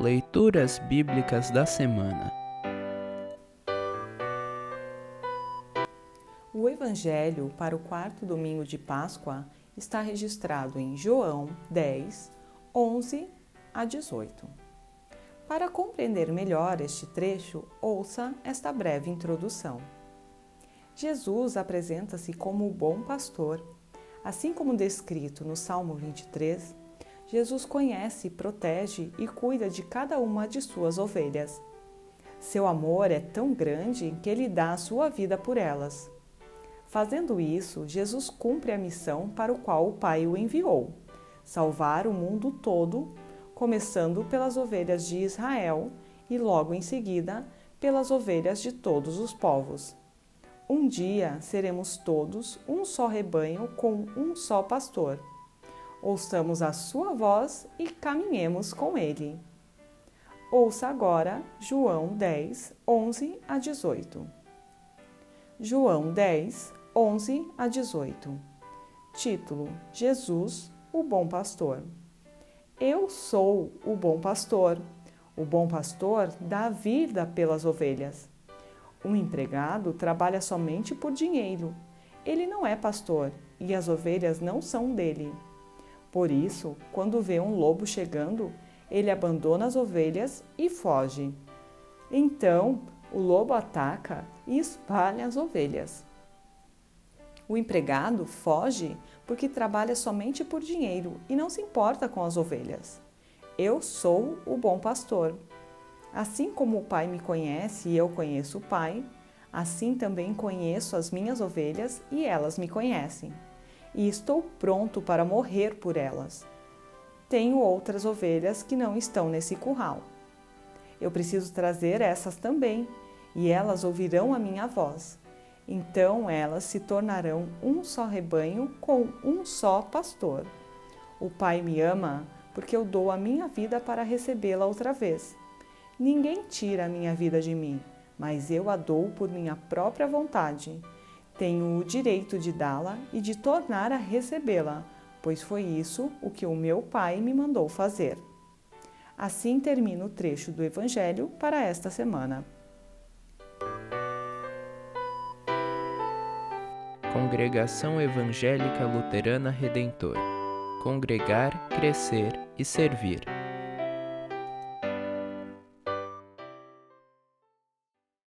Leituras Bíblicas da Semana O Evangelho para o quarto domingo de Páscoa está registrado em João 10, 11 a 18. Para compreender melhor este trecho, ouça esta breve introdução. Jesus apresenta-se como o bom pastor. Assim como descrito no Salmo 23, Jesus conhece, protege e cuida de cada uma de suas ovelhas. Seu amor é tão grande que ele dá a sua vida por elas. Fazendo isso, Jesus cumpre a missão para o qual o Pai o enviou: salvar o mundo todo, começando pelas ovelhas de Israel e logo em seguida pelas ovelhas de todos os povos. Um dia seremos todos um só rebanho com um só pastor ouçamos a sua voz e caminhemos com ele. Ouça agora João 10, 11 a 18. João 10, 11 a 18. Título: Jesus, o Bom Pastor. Eu sou o bom pastor. O bom pastor dá vida pelas ovelhas. Um empregado trabalha somente por dinheiro. Ele não é pastor e as ovelhas não são dele. Por isso, quando vê um lobo chegando, ele abandona as ovelhas e foge. Então, o lobo ataca e espalha as ovelhas. O empregado foge porque trabalha somente por dinheiro e não se importa com as ovelhas. Eu sou o bom pastor. Assim como o Pai me conhece e eu conheço o Pai, assim também conheço as minhas ovelhas e elas me conhecem e estou pronto para morrer por elas. Tenho outras ovelhas que não estão nesse curral. Eu preciso trazer essas também, e elas ouvirão a minha voz. Então elas se tornarão um só rebanho com um só pastor. O Pai me ama porque eu dou a minha vida para recebê-la outra vez. Ninguém tira a minha vida de mim, mas eu a dou por minha própria vontade. Tenho o direito de dá-la e de tornar a recebê-la, pois foi isso o que o meu Pai me mandou fazer. Assim termina o trecho do Evangelho para esta semana. Congregação Evangélica Luterana Redentor Congregar, Crescer e Servir.